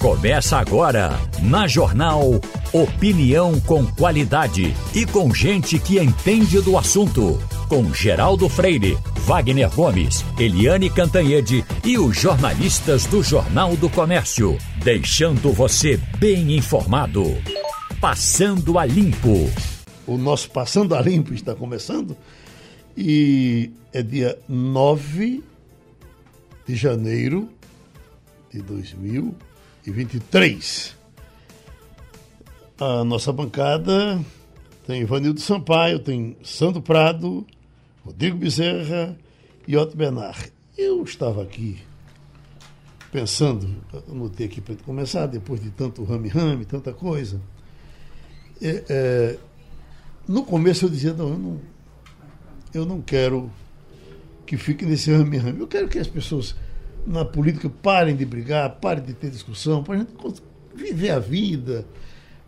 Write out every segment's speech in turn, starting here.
Começa agora, na Jornal Opinião com qualidade e com gente que entende do assunto. Com Geraldo Freire, Wagner Gomes, Eliane Cantanhede e os jornalistas do Jornal do Comércio. Deixando você bem informado. Passando a Limpo. O nosso Passando a Limpo está começando e é dia 9 de janeiro de 2020 2023. A nossa bancada tem Ivanildo Sampaio, tem Sandro Prado, Rodrigo Bezerra e Otto Bernard. Eu estava aqui pensando, anotei aqui para começar, depois de tanto rame-rame, tanta coisa. É, é, no começo eu dizia, não, eu não, eu não quero que fique nesse rame-rame. Eu quero que as pessoas na política parem de brigar, parem de ter discussão, para a gente viver a vida.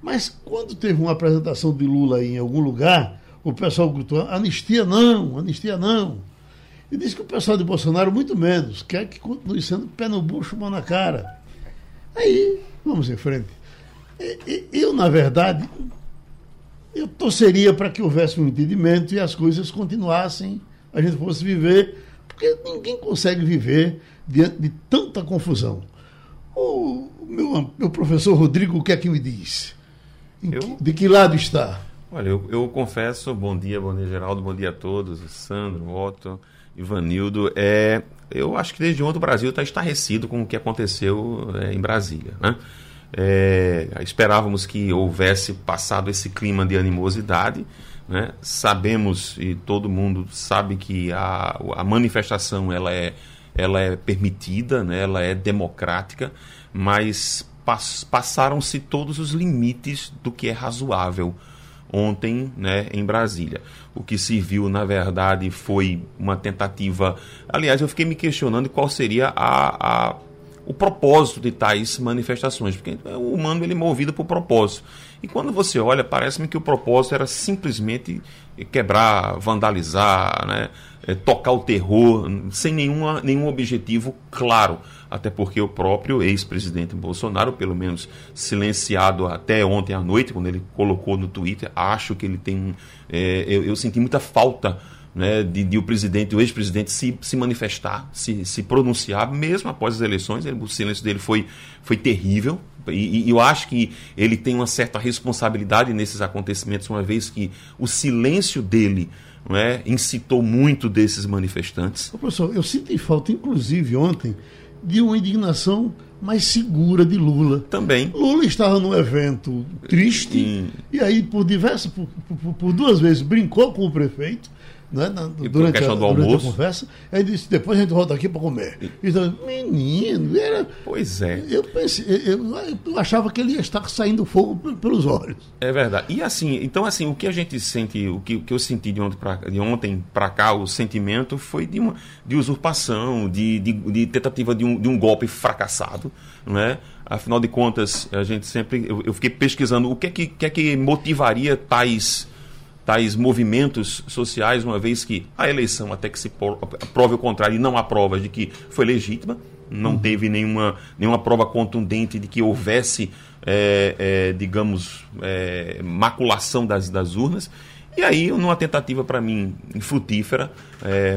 Mas quando teve uma apresentação de Lula em algum lugar, o pessoal gritou: anistia não, anistia não. E disse que o pessoal de Bolsonaro, muito menos, quer que continue sendo pé no bucho, mão na cara. Aí, vamos em frente. Eu, na verdade, eu torceria para que houvesse um entendimento e as coisas continuassem, a gente fosse viver, porque ninguém consegue viver diante de tanta confusão. O meu, meu professor Rodrigo, o que é que me diz? Eu? De que lado está? Olha, eu, eu, confesso, bom dia, bom dia, Geraldo, bom dia a todos, Sandro, Otto, Ivanildo. É, eu acho que desde ontem o Brasil está estarrecido com o que aconteceu é, em Brasília. Né? É, esperávamos que houvesse passado esse clima de animosidade. Né? Sabemos, e todo mundo sabe que a, a manifestação ela é ela é permitida, né, ela é democrática, mas pass passaram-se todos os limites do que é razoável ontem né, em Brasília. O que se viu, na verdade, foi uma tentativa. Aliás, eu fiquei me questionando qual seria a, a o propósito de tais manifestações, porque o humano ele é movido por propósito. E quando você olha, parece-me que o propósito era simplesmente quebrar, vandalizar, né? é, tocar o terror, sem nenhuma, nenhum objetivo claro. Até porque o próprio ex-presidente Bolsonaro, pelo menos silenciado até ontem à noite, quando ele colocou no Twitter, acho que ele tem. É, eu, eu senti muita falta né, de, de, o presidente, o ex-presidente se, se manifestar, se, se pronunciar, mesmo após as eleições. Ele, o silêncio dele foi, foi terrível. E, e, eu acho que ele tem uma certa responsabilidade nesses acontecimentos, uma vez que o silêncio dele não é, incitou muito desses manifestantes. professor, eu senti falta, inclusive ontem, de uma indignação mais segura de Lula. Também. Lula estava num evento triste e, e aí, por diversas, por, por, por duas vezes, brincou com o prefeito né, na, durante, a, durante a, conversa. Aí disse, depois a gente volta aqui para comer. Então, menino, era. Pois é. Eu pensei, eu, eu, achava que ele ia estar saindo fogo pelos olhos. É verdade. E assim, então assim, o que a gente sente, o que, o que eu senti de ontem para de ontem para cá, o sentimento foi de uma de usurpação, de, de, de tentativa de um, de um golpe fracassado, não é? Afinal de contas, a gente sempre eu, eu fiquei pesquisando o que é que, que, é que motivaria tais tais movimentos sociais, uma vez que a eleição, até que se prove o contrário e não há provas de que foi legítima, não uhum. teve nenhuma, nenhuma prova contundente de que houvesse, é, é, digamos, é, maculação das, das urnas. E aí, numa tentativa, para mim, infrutífera,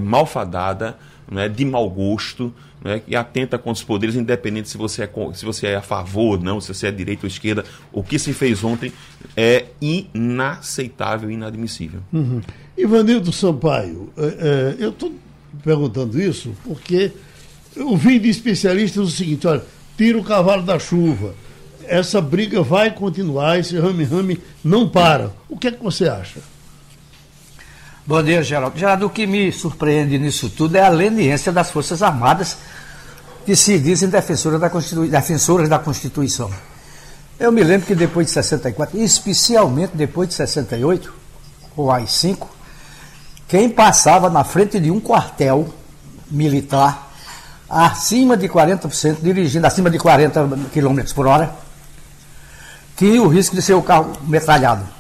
malfadada, né, de mau gosto, né, que atenta contra os poderes, independente se você, é, se você é a favor ou não, se você é direita ou esquerda. O que se fez ontem é inaceitável, inadmissível. Uhum. Ivanildo Sampaio, é, é, eu estou perguntando isso porque eu ouvi de especialistas o seguinte: olha, tira o cavalo da chuva. Essa briga vai continuar, esse rame-rame não para. O que é que você acha? Bom dia, Geraldo. Geraldo, o que me surpreende nisso tudo é a leniência das Forças Armadas que se dizem defensoras da, Constitu... defensoras da Constituição. Eu me lembro que depois de 64, especialmente depois de 68, ou AI-5, quem passava na frente de um quartel militar acima de 40%, dirigindo acima de 40 km por hora, tinha o risco de ser o carro metralhado.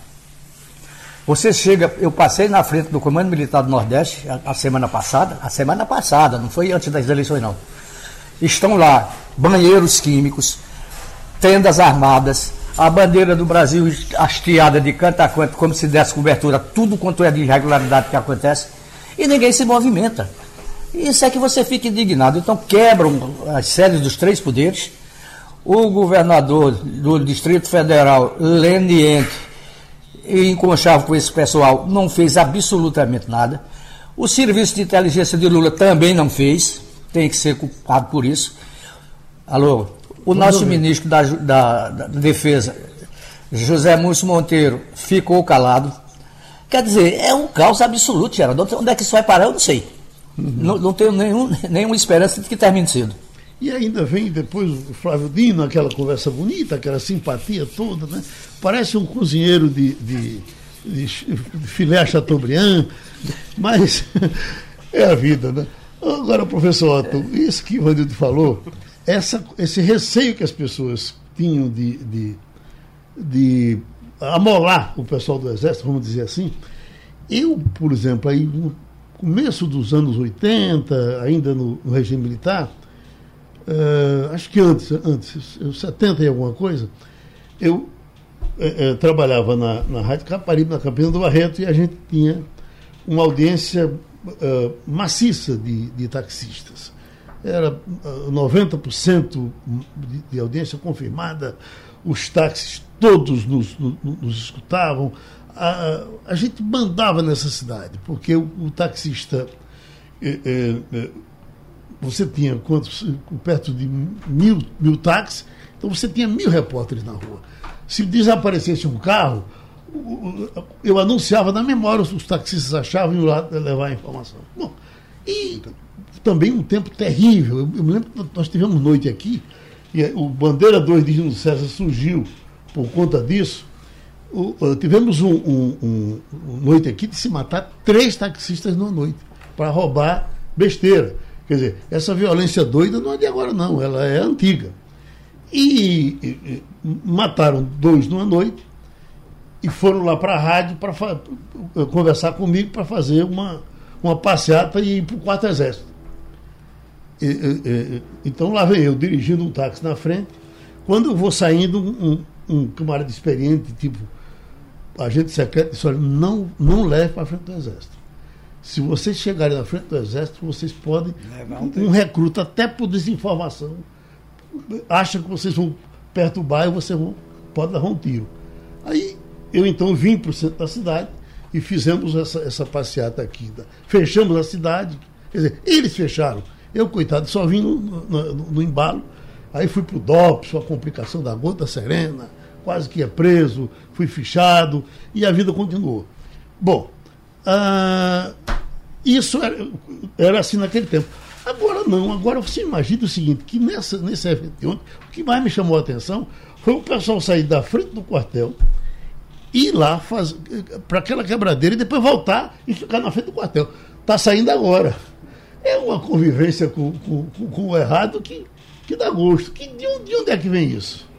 Você chega, eu passei na frente do Comando Militar do Nordeste a, a, semana passada, a semana passada, não foi antes das eleições não. Estão lá banheiros químicos, tendas armadas, a bandeira do Brasil hasteada de canto a canto, como se desse cobertura, tudo quanto é de irregularidade que acontece, e ninguém se movimenta. Isso é que você fica indignado. Então quebram as séries dos três poderes. O governador do Distrito Federal, Leniente, em conchavo com esse pessoal, não fez absolutamente nada. O serviço de inteligência de Lula também não fez, tem que ser culpado por isso. Alô, o nosso ministro da, da, da, Defesa, José Múcio Monteiro, ficou calado. Quer dizer, é um caos absoluto, Geraldo. Onde é que isso vai parar, eu não sei. Uhum. Não, não, tenho nenhum, nenhuma esperança de que termine cedo. E ainda vem depois o Flávio Dino, aquela conversa bonita, aquela simpatia toda, né? Parece um cozinheiro de, de, de filé Chateaubriand, mas é a vida, né? Agora, professor Otto, isso que o Vandildo falou, essa, esse receio que as pessoas tinham de, de, de amolar o pessoal do Exército, vamos dizer assim, eu, por exemplo, aí no começo dos anos 80, ainda no, no regime militar, uh, acho que antes, antes, 70 e alguma coisa, eu uh, uh, trabalhava na, na Rádio Caparibe, na Campina do Barreto, e a gente tinha uma audiência maciça de, de taxistas era 90% de, audiência confirmada, os táxis todos nos, nos, nos escutavam. A, a, gente mandava nessa cidade, porque o, o taxista. Você tinha quantos, perto de mil, mil táxis, então você tinha mil repórteres na rua. Se desaparecesse um carro, eu anunciava na memória, os taxistas achavam e lá levar a informação. Bom, e também um tempo terrível. Eu, me lembro que nós tivemos noite aqui, e o Bandeira 2 de Gino César surgiu por conta disso. O, tivemos um, um, um, um, noite aqui de se matar três taxistas numa noite para roubar besteira. Quer dizer, essa violência doida não é de agora, não, ela é antiga. E, e, e mataram dois numa noite e foram lá para a rádio para conversar comigo para fazer uma, uma passeata e ir para o quarto exército. E, e, então lá vem eu dirigindo um táxi na frente. Quando eu vou saindo, um, um camarada experiente, tipo agente secreto, disse: olha, não, não leve para frente do exército. Se vocês chegarem na frente do exército, vocês podem. Um, um recruta, até por desinformação, acha que vocês vão perturbar e vocês vão, pode dar um tiro. Aí eu então vim para o centro da cidade e fizemos essa, essa passeata aqui. Fechamos a cidade. Quer dizer, eles fecharam eu, coitado, só vim no, no, no embalo. Aí fui para o DOPS, a complicação da gota serena, quase que ia preso, fui fichado e a vida continuou. Bom, ah, isso era, era, assim naquele tempo. Agora não, agora você imagina o seguinte, que nessa, nesse evento de ontem, o que mais me chamou a atenção foi o pessoal sair da frente do quartel, ir lá para aquela quebradeira e depois voltar e ficar na frente do quartel. Está saindo agora é uma convivência com, com, com, o errado que, que dá gosto. Que, de, onde, de onde é que vem isso?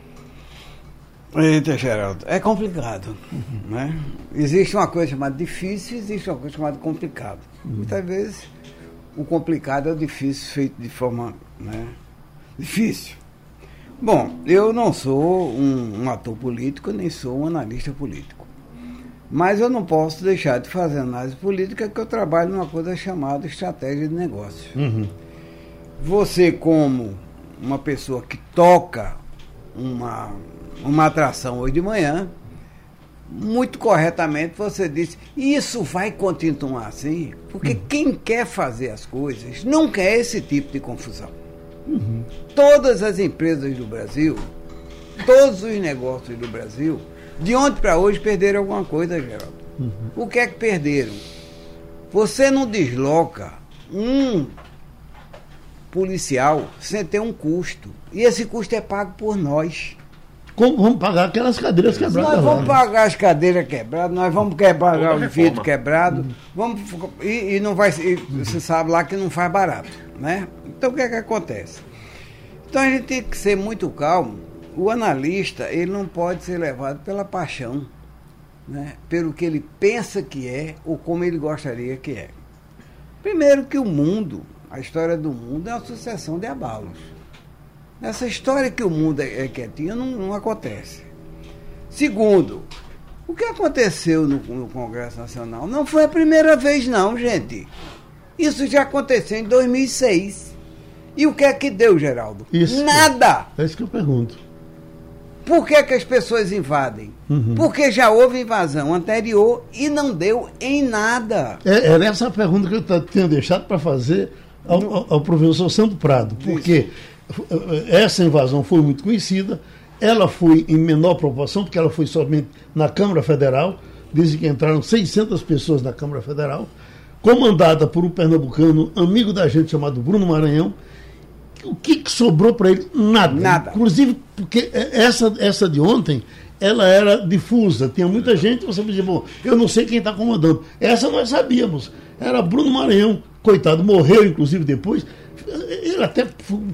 Eita, Geraldo, é complicado. Uhum. Né? Existe uma coisa chamada difícil, existe uma coisa chamada complicado. Uhum. Muitas vezes o complicado é o difícil feito de forma né, difícil. Bom, eu não sou um, um ator político, nem sou um analista político. Mas eu não posso deixar de fazer análise política, que eu trabalho numa coisa chamada estratégia de negócio. Uhum. Você, como uma pessoa que toca uma, uma atração hoje de manhã, muito corretamente você disse, isso vai continuar assim, porque uhum. quem quer fazer as coisas não quer esse tipo de confusão. Uhum. Todas as empresas do Brasil, todos os negócios do Brasil, de ontem para hoje perderam alguma coisa, Geraldo. Uhum. O que é que perderam? Você não desloca um policial sem ter um custo. E esse custo é pago por nós. Como vamos pagar aquelas cadeiras quebradas? Nós vamos pagar as cadeiras quebradas, nós vamos pagar o vidro quebrado, uhum. vamos, e, e, não vai. E você sabe lá que não faz barato. Né? Então o que é que acontece? Então a gente tem que ser muito calmo o analista ele não pode ser levado pela paixão, né? pelo que ele pensa que é ou como ele gostaria que é. Primeiro que o mundo, a história do mundo é uma sucessão de abalos. Essa história que o mundo é, é quietinho não, não acontece. Segundo, o que aconteceu no, no, Congresso Nacional não foi a primeira vez, não, gente. Isso já aconteceu em 2006. E o que é que deu, Geraldo? Isso. Nada! É isso que eu pergunto. Por que, que as pessoas invadem? Uhum. Porque já houve invasão anterior e não deu em nada. É, era essa a pergunta que eu tinha deixado para fazer ao, ao, ao, professor Santo Prado. Porque Isso. Essa invasão foi muito conhecida, ela foi em menor proporção, porque ela foi somente na Câmara Federal. Dizem que entraram 600 pessoas na Câmara Federal, comandada por um pernambucano, amigo da gente, chamado Bruno Maranhão, o que, que sobrou para ele? Nada. Nada. Inclusive, porque essa, essa de ontem, ela era difusa. Tinha muita gente, você me dizia, bom, eu não sei quem está comandando. Essa nós sabíamos. Era Bruno Maranhão, coitado, morreu, inclusive, depois. Ele até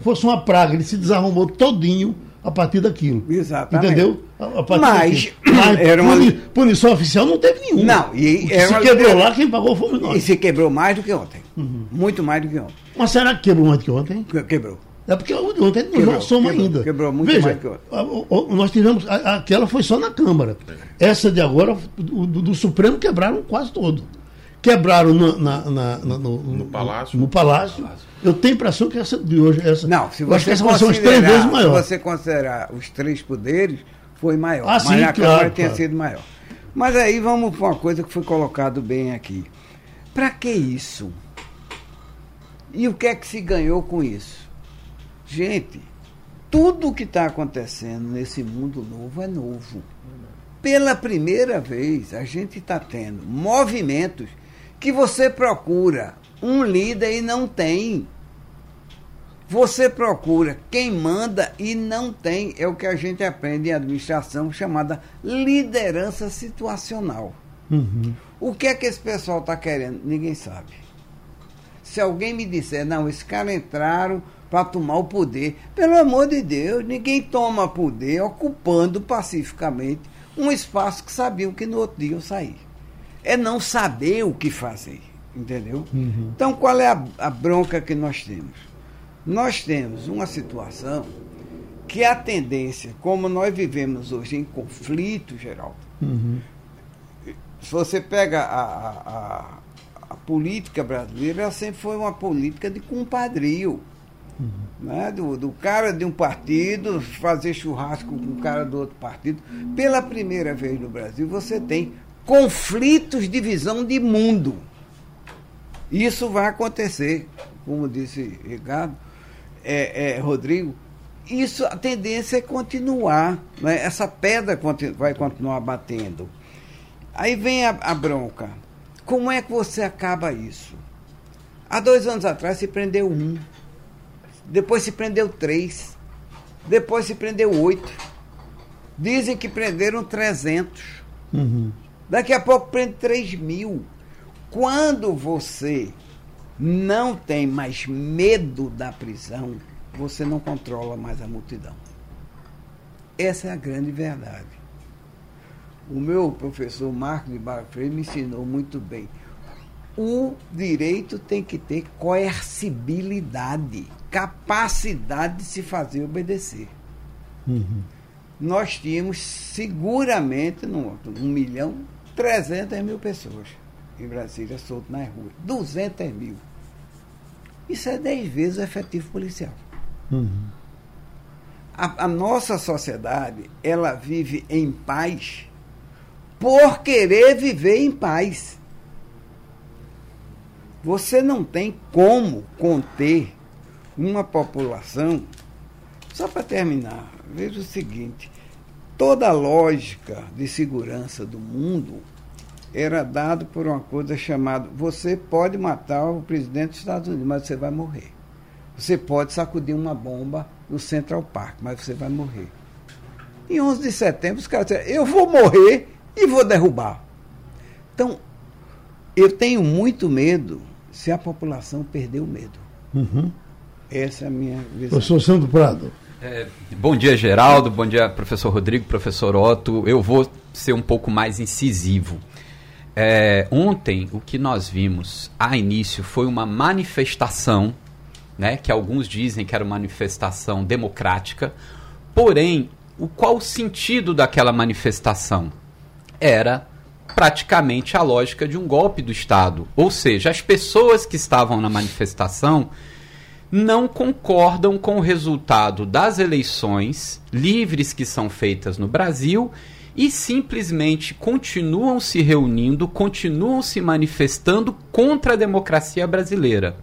fosse uma praga, ele se desarrumou todinho a partir daquilo. Exatamente. Entendeu? A, a Mas, Mas era uma... punição oficial não teve nenhuma. Não, e se uma... quebrou lá, quem pagou foi nós. E se quebrou mais do que ontem. Uhum. Muito mais do que ontem. Mas será que quebrou mais do que ontem? Quebrou. É porque ontem quebrou, nós somos quebrou, ainda. Quebrou muito Veja, mais que ontem. Nós tivemos. Aquela foi só na Câmara. Essa de agora, do, do Supremo, quebraram quase todo. Quebraram na, na, na, no, no, Palácio. No Palácio. Eu tenho a impressão que essa de hoje. Essa, não, se você essa vai três vezes maior. Se você considerar os três poderes, foi maior. Ah, mas sim, a claro, Câmara claro. tinha sido maior. Mas aí vamos para uma coisa que foi colocado bem aqui. Para que isso? E o que é que se ganhou com isso? Gente, tudo o que está acontecendo nesse mundo novo é novo. Pela primeira vez, a gente está tendo movimentos que você procura um líder e não tem. Você procura quem manda e não tem. É o que a gente aprende em administração chamada liderança situacional. Uhum. O que é que esse pessoal está querendo? Ninguém sabe. Se alguém me disser, não, esses caras entraram para tomar o poder, pelo amor de Deus, ninguém toma poder ocupando pacificamente um espaço que sabiam que no outro dia eu sair. É não saber o que fazer, entendeu? Uhum. Então, qual é a, a bronca que nós temos? Nós temos uma situação que a tendência, como nós vivemos hoje em conflito geral, uhum. se você pega a, a, a, política brasileira, ela sempre foi uma política de compadrio. Uhum. Né? Do, do cara de um partido fazer churrasco com o cara do outro partido. Pela primeira vez no Brasil, você tem conflitos de visão de mundo. Isso vai acontecer, como disse Ricardo, é, é, Rodrigo, isso a tendência é continuar, né? essa pedra vai continuar batendo. Aí vem a, a, bronca. Como é que você acaba isso? Há dois anos atrás se prendeu um, depois se prendeu três, depois se prendeu oito. Dizem que prenderam 300. Uhum. Daqui a pouco prende 3 mil. Quando você não tem mais medo da prisão, você não controla mais a multidão. Essa é a grande verdade. O meu professor Marco de Barra Freire me ensinou muito bem. O direito tem que ter coercibilidade, capacidade de se fazer obedecer. Uhum. Nós tínhamos seguramente no, um milhão 300 mil pessoas em Brasília solto nas ruas. 200 mil. Isso é 10 vezes o efetivo policial. Uhum. A, a, nossa sociedade, ela vive em paz por querer viver em paz. Você não tem como conter uma população. Só para terminar, veja o seguinte: toda a lógica de segurança do mundo era dado por uma coisa chamada você pode matar o presidente dos Estados Unidos, mas você vai morrer. Você pode sacudir uma bomba no Central Park, mas você vai morrer. Em 11 de setembro, os caras disseram, eu vou morrer e vou derrubar. Então, eu tenho muito medo se a população perder o medo. Uhum. Essa é a minha visão. Professor Santo Prado. É, bom dia, Geraldo. Bom dia, professor Rodrigo, professor Otto. Eu vou ser um pouco mais incisivo. É, ontem, o que nós vimos a início foi uma manifestação né, que alguns dizem que era uma manifestação democrática. Porém, o qual o sentido daquela manifestação? Era praticamente a lógica de um golpe do Estado. Ou seja, as pessoas que estavam na manifestação não concordam com o resultado das eleições livres que são feitas no Brasil e simplesmente continuam se reunindo, continuam se manifestando contra a democracia brasileira.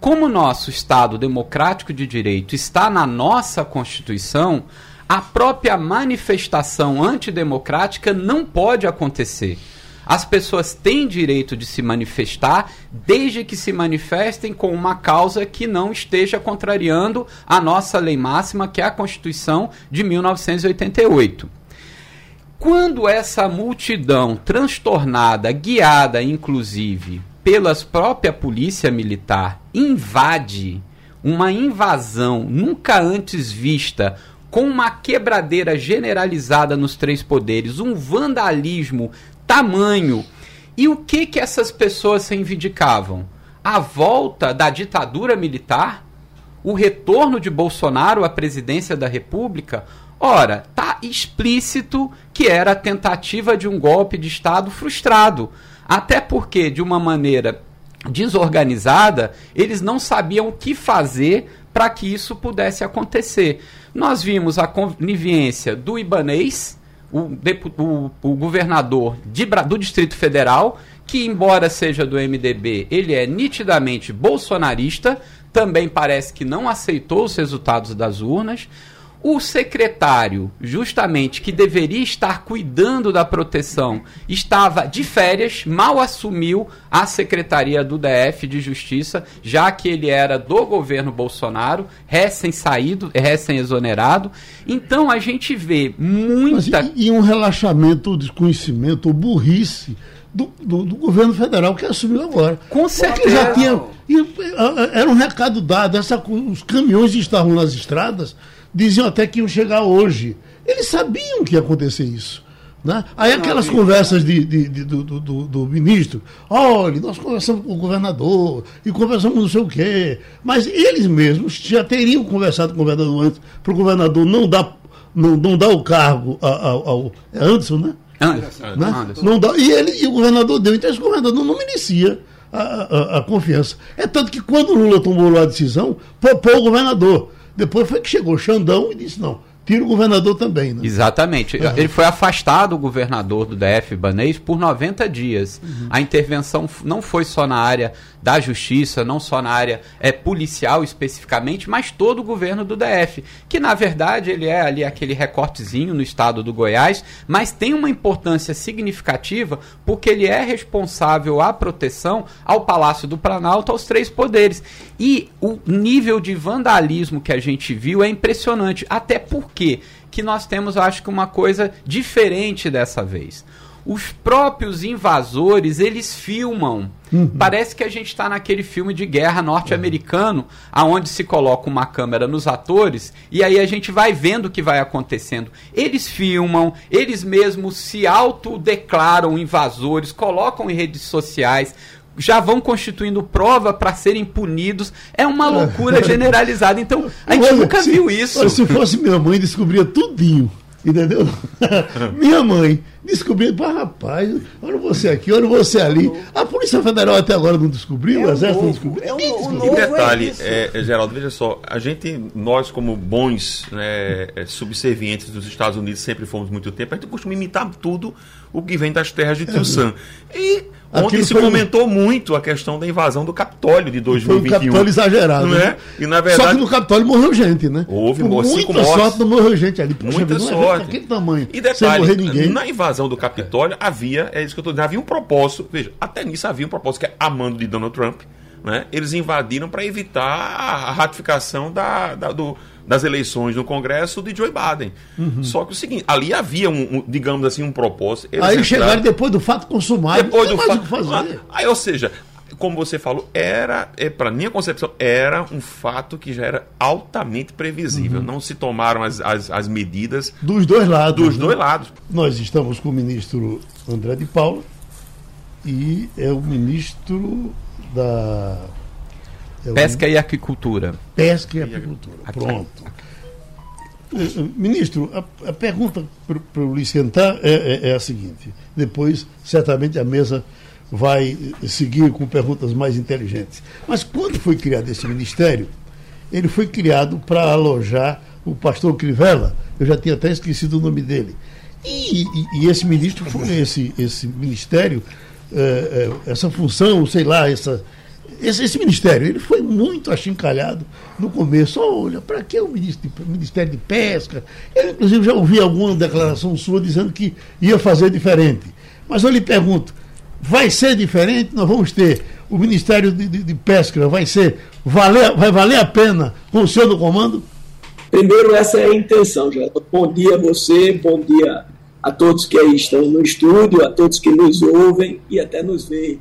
Como o nosso Estado democrático de direito está na nossa Constituição, a própria manifestação antidemocrática não pode acontecer. As pessoas têm direito de se manifestar desde que se manifestem com uma causa que não esteja contrariando a nossa lei máxima, que é a Constituição de 1988. Quando essa multidão transtornada, guiada inclusive pela própria polícia militar, invade uma invasão nunca antes vista, com uma quebradeira generalizada nos três poderes, um vandalismo tamanho. E o que que essas pessoas reivindicavam? A volta da ditadura militar? O retorno de Bolsonaro à presidência da República? Ora, tá explícito que era a tentativa de um golpe de Estado frustrado. Até porque, de uma maneira desorganizada, eles não sabiam o que fazer para que isso pudesse acontecer. Nós vimos a conivência do Ibanês, o, o, o governador de, do Distrito Federal, que, embora seja do MDB, ele é nitidamente bolsonarista, também parece que não aceitou os resultados das urnas. O secretário, justamente que deveria estar cuidando da proteção, estava de férias, mal assumiu a secretaria do DF de Justiça, já que ele era do governo Bolsonaro, recém-saído, recém-exonerado. Então a gente vê muita. Mas, e, e um relaxamento, desconhecimento, burrice do, do, do, governo federal que assumiu agora. Com certeza. Já tinha. Era um recado dado, essa, os caminhões que estavam nas estradas diziam até que iam chegar hoje. Eles sabiam que ia acontecer isso. Né? Aí aquelas conversas de, de, de do, do, do, ministro, olha, nós conversamos com o governador e conversamos não sei o quê, mas eles mesmos já teriam conversado com o governador antes, para o governador não dar, não, não dar o cargo ao, ao é Anderson, né? Anderson. Né? Anderson. Não dá, e, ele, e o governador deu, então esse governador não merecia a, a, a confiança. É tanto que quando o Lula tomou a decisão, propôs o governador. Depois foi que chegou o Xandão e disse: não, tira o governador também. Né? Exatamente. Uhum. Ele foi afastado, o governador do DF Banês, por 90 dias. Uhum. A intervenção não foi só na área da justiça, não só na área é, policial especificamente, mas todo o governo do DF, que na verdade ele é ali aquele recortezinho no estado do Goiás, mas tem uma importância significativa porque ele é responsável à proteção ao Palácio do Planalto, aos três poderes. E o nível de vandalismo que a gente viu é impressionante, até porque que nós temos, acho que uma coisa diferente dessa vez os próprios invasores eles filmam. Uhum. Parece que a gente está naquele filme de guerra norte-americano, aonde se coloca uma câmera nos atores e aí a gente vai vendo o que vai acontecendo. Eles filmam, eles mesmos se autodeclaram invasores, colocam em redes sociais, já vão constituindo prova para serem punidos. É uma é. loucura generalizada. Então, a gente Olha, nunca se, viu isso. Se fosse minha mãe, descobria tudinho. Entendeu? minha mãe descobrindo, pá, rapaz, olha você aqui, olha você ali. A Polícia Federal até agora não descobriu, é o Exército não descobriu. É um, e detalhe, é, é, Geraldo, veja só, a gente, nós como bons né, é, subservientes dos Estados Unidos, sempre fomos muito tempo, a gente costuma imitar tudo o que vem das terras de Tio Sam. E Ontem se comentou muito a questão da invasão do Capitólio de 2021. Foi um Capitólio exagerado. Não é? Né? E, na verdade, Só que no Capitólio morreu gente, né? Houve, Por muita mortes. sorte não morreu gente ali. Poxa, muita sorte. Aquele tamanho. E detalhe, na invasão do Capitólio havia, é isso que eu estou dizendo, havia um propósito, veja, até nisso havia um propósito que é amando de Donald Trump, né? Eles invadiram para evitar a ratificação da, da do, das eleições no Congresso de Joe Biden. Uhum. Só que o seguinte, ali havia um, um digamos assim, um propósito. Eles aí entraram, chegaram depois do fato consumado. Depois do fato. Fazer. Aí, ou seja, como você falou, era, é, para minha concepção, era um fato que já era altamente previsível. Uhum. Não se tomaram as, as, as, medidas. Dos dois lados. Dos né? dois lados. Nós estamos com o ministro André de Paula e é o ministro da É pesca e aquicultura. Pesca e aquicultura. Pronto. Eh, eh, ministro, a, a pergunta para o Luiz sentar é, é, é, a seguinte: depois, certamente, a mesa vai seguir com perguntas mais inteligentes. Mas quando foi criado esse ministério, ele foi criado para alojar o pastor Crivella, eu já tinha até esquecido o nome dele. E, e, e esse ministro, esse, esse ministério, é, é, essa função, sei lá, essa, esse, esse, ministério, ele foi muito achincalhado no começo. Olha, para que o ministro Ministério de Pesca? Eu, inclusive, já ouvi alguma declaração sua dizendo que ia fazer diferente. Mas eu lhe pergunto, vai ser diferente? Nós vamos ter o Ministério de, de, de Pesca, vai ser, valer, vai valer a pena com o senhor no comando? Primeiro, essa é a intenção, Geraldo. Bom dia a você, bom dia a todos que aí estão no estúdio, a todos que nos ouvem e até nos veem.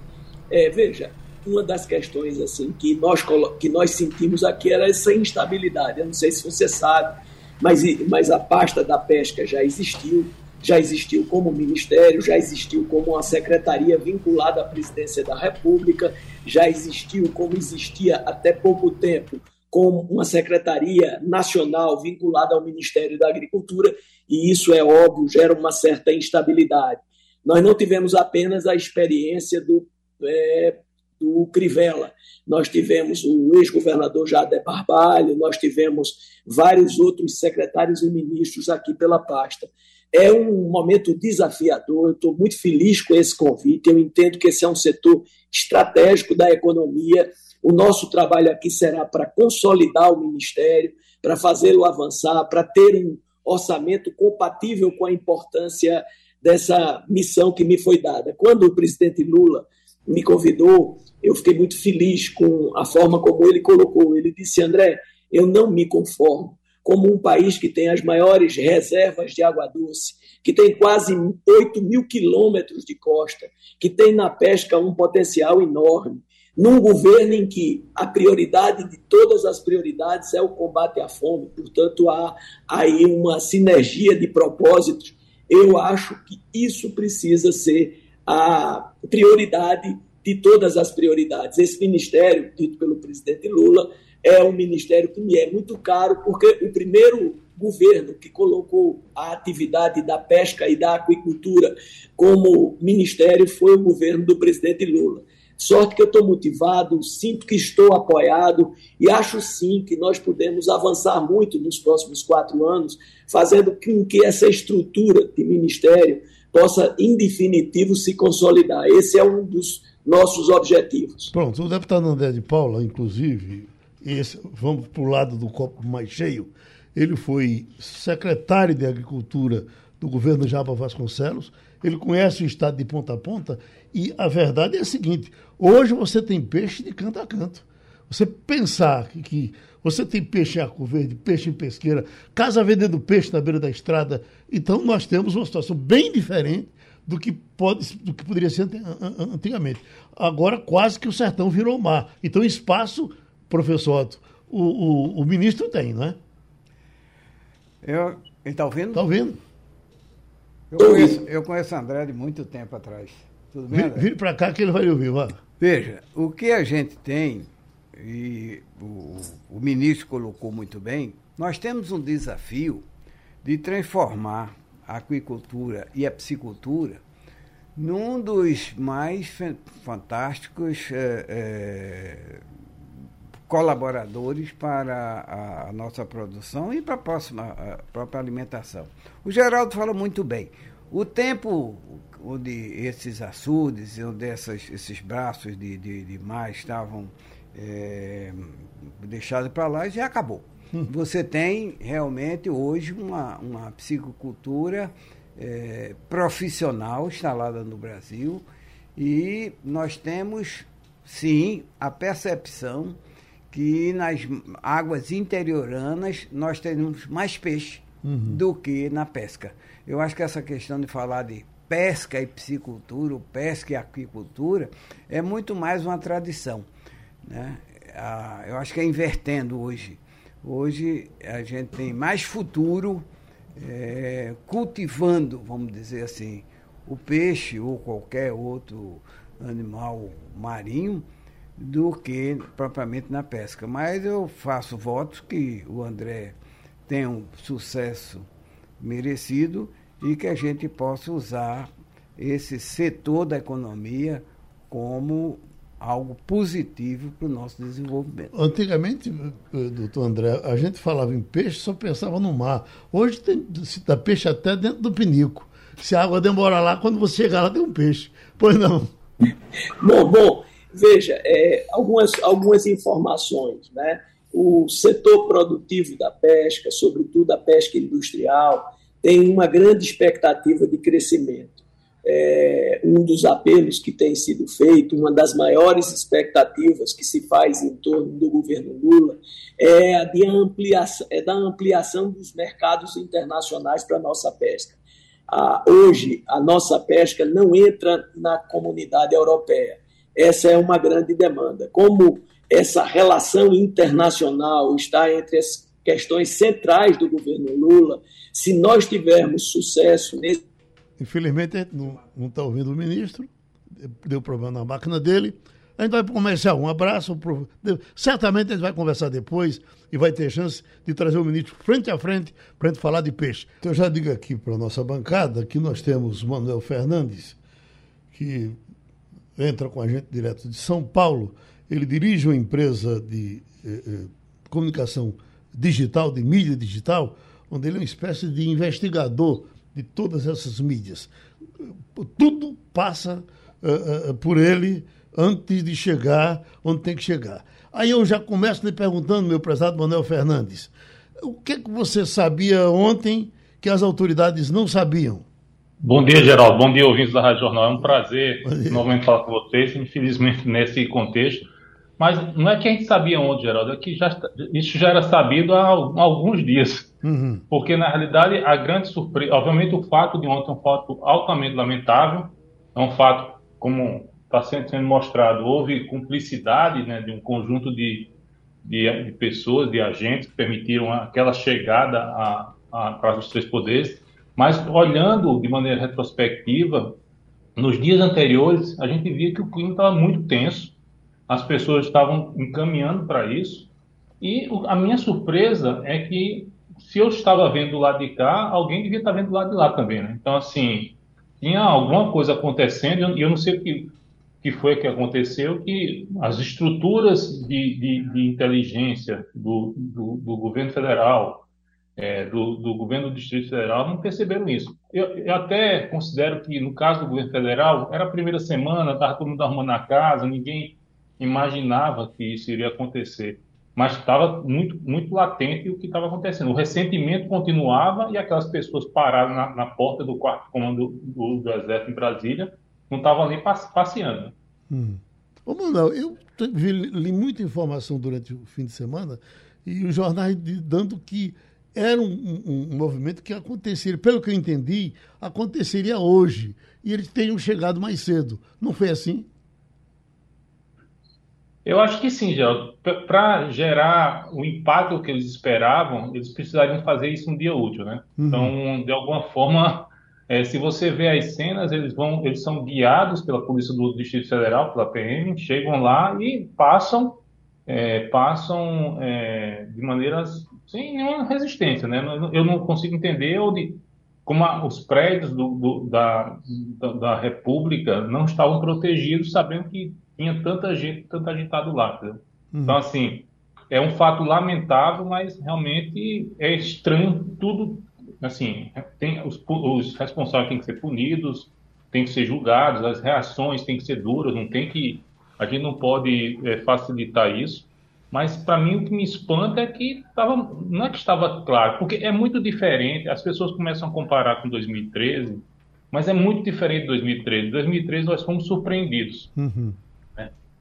É, veja, uma das questões assim que nós, que nós sentimos aqui era essa instabilidade. Eu não sei se você sabe, mas, mas a pasta da pesca já existiu, já existiu como ministério, já existiu como uma secretaria vinculada à presidência da República, já existiu como existia até pouco tempo com uma secretaria nacional vinculada ao Ministério da Agricultura, e isso é óbvio, gera uma certa instabilidade. Nós não tivemos apenas a experiência do, é, do Crivella, nós tivemos o ex-governador Jader Barbalho, nós tivemos vários outros secretários e ministros aqui pela pasta. É um momento desafiador, eu estou muito feliz com esse convite, eu entendo que esse é um setor estratégico da economia, o nosso trabalho aqui será para consolidar o Ministério, para fazê-lo avançar, para ter um orçamento compatível com a importância dessa missão que me foi dada. Quando o presidente Lula me convidou, eu fiquei muito feliz com a forma como ele colocou. Ele disse: André, eu não me conformo como um país que tem as maiores reservas de água doce, que tem quase 8 mil quilômetros de costa, que tem na pesca um potencial enorme, num governo em que a prioridade de todas as prioridades é o combate à fome, portanto, há aí uma sinergia de propósitos. Eu acho que isso precisa ser a prioridade de todas as prioridades. Esse ministério, dito pelo presidente Lula, é um ministério que me é muito caro, porque o primeiro governo que colocou a atividade da pesca e da aquicultura como ministério foi o governo do presidente Lula. Sorte que eu estou motivado, sinto que estou apoiado e acho sim que nós podemos avançar muito nos próximos quatro anos, fazendo com que essa estrutura de ministério possa, em definitivo, se consolidar. Esse é um dos nossos objetivos. Pronto, o deputado André de Paula, inclusive, esse, vamos para o lado do copo mais cheio, ele foi secretário de Agricultura do governo Japa Vasconcelos, ele conhece o estado de ponta a ponta e a verdade é a seguinte: hoje você tem peixe de canto a canto. Você pensar que, que você tem peixe em arco verde, peixe em pesqueira, casa vendendo peixe na beira da estrada, então nós temos uma situação bem diferente do que, pode, do que poderia ser antigamente. Agora quase que o sertão virou mar. Então espaço, professor Otto, o, o, o ministro tem, não é? Eu, ele está ouvindo? Está ouvindo. Eu conheço, eu conheço André de muito tempo atrás. Tudo bem? André? Vire para cá que ele vai ouvir, vá. Veja, o que a gente tem, e o, o ministro colocou muito bem, nós temos um desafio de transformar a aquicultura e a piscicultura num dos mais fantásticos é, é, colaboradores para a, a, nossa produção e para a próxima a própria alimentação. O Geraldo fala muito bem. O tempo onde esses açudes, onde essas, esses braços de, de, de mar estavam é, deixados para lá, já acabou. Hum. Você tem realmente hoje uma, uma psicocultura é, profissional instalada no Brasil e nós temos, sim, a percepção que nas águas interioranas nós temos mais peixe uhum. do que na pesca. Eu acho que essa questão de falar de pesca e piscicultura, ou pesca e aquicultura, é muito mais uma tradição. Né? Ah, eu acho que é invertendo hoje. Hoje a gente tem mais futuro é, cultivando, vamos dizer assim, o peixe ou qualquer outro animal marinho do que propriamente na pesca. Mas eu faço votos que o André tenha um sucesso merecido e que a gente possa usar esse setor da economia como algo positivo para o nosso desenvolvimento. Antigamente, eh, doutor André, a gente falava em peixe, só pensava no mar. Hoje tem, se dá peixe até dentro do pinico. Se a água demora lá, quando você chegar lá tem um peixe. Pois não. Bom, bom, veja, é, algumas, algumas informações, né? O setor produtivo da pesca, sobretudo a pesca industrial, tem uma grande expectativa de crescimento é, um dos apelos que tem sido feito, uma das maiores expectativas que se faz em torno do governo Lula, é a de ampliação, é da ampliação dos mercados internacionais para a nossa pesca. Ah, hoje, a nossa pesca não entra na comunidade europeia. Essa é uma grande demanda. Como essa relação internacional está entre as questões centrais do governo Lula, se nós tivermos sucesso nesse Infelizmente, não está ouvindo o ministro, deu problema na máquina dele. A gente vai para o comercial. Um abraço. Pro... Certamente a gente vai conversar depois e vai ter chance de trazer o ministro frente a frente para a gente falar de peixe. Então, eu já digo aqui para a nossa bancada que nós temos Manuel Fernandes, que entra com a gente direto de São Paulo. Ele dirige uma empresa de eh, eh, comunicação digital, de mídia digital, onde ele é uma espécie de investigador de todas essas mídias. Tudo passa uh, uh, por ele antes de chegar onde tem que chegar. Aí eu já começo lhe perguntando, meu prezado Manuel Fernandes, o que, é que você sabia ontem que as autoridades não sabiam? Bom dia, Geraldo. Bom dia, ouvintes da Rádio Jornal. É um prazer novamente falar com vocês, infelizmente nesse contexto. Mas não é que a gente sabia ontem, Geraldo, é que já, isso já era sabido há, há alguns dias. Uhum. Porque, na realidade, a grande surpresa. Obviamente, o fato de ontem é um fato altamente lamentável. É um fato, como está sendo mostrado, houve cumplicidade né, de um conjunto de, de, de, pessoas, de agentes, que permitiram aquela chegada para os três poderes. Mas, olhando de maneira retrospectiva, nos dias anteriores, a gente via que o clima estava muito tenso, as pessoas estavam encaminhando para isso. E a minha surpresa é que se eu estava vendo do lado de cá, alguém devia estar vendo do lado de lá também, né? Então, assim, tinha alguma coisa acontecendo, e eu não sei o que, que foi que aconteceu, que as estruturas de, de, de inteligência do, do, do, governo federal, é, do, do, governo do Distrito Federal, não perceberam isso. Eu, eu, até considero que, no caso do governo federal, era a primeira semana, estava todo mundo arrumando a casa, ninguém imaginava que isso iria acontecer mas estava muito, muito latente o que estava acontecendo. O ressentimento continuava e aquelas pessoas paradas na, na porta do quarto comando do, do, Exército em Brasília não estavam ali passeando. Hum. Ô, Manuel, eu li muita informação durante o fim de semana e os jornais dando que era um, um, um, movimento que aconteceria, pelo que eu entendi, aconteceria hoje. E eles teriam chegado mais cedo. Não foi assim? Eu acho que sim, Geraldo. Para gerar o impacto que eles esperavam, eles precisariam fazer isso um dia útil, né? Uhum. Então, de alguma forma, é, se você vê as cenas, eles vão, eles são guiados pela polícia do Distrito Federal, pela PM, chegam lá e passam, é, passam é, de maneiras sem nenhuma resistência, né? Eu não consigo entender onde, como a, os prédios do, do, da, da, da República não estavam protegidos, sabendo que tinha tanta gente, tanta agitado lá. Uhum. Então, assim, é um fato lamentável, mas realmente é estranho tudo. Assim, tem, os, os responsáveis têm que ser punidos, têm que ser julgados, as reações têm que ser duras, não tem que. A gente não pode é, facilitar isso. Mas para mim o que me espanta é que tava, não é que estava claro, porque é muito diferente. As pessoas começam a comparar com 2013, mas é muito diferente de 2013. Em 2013 nós fomos surpreendidos. Uhum.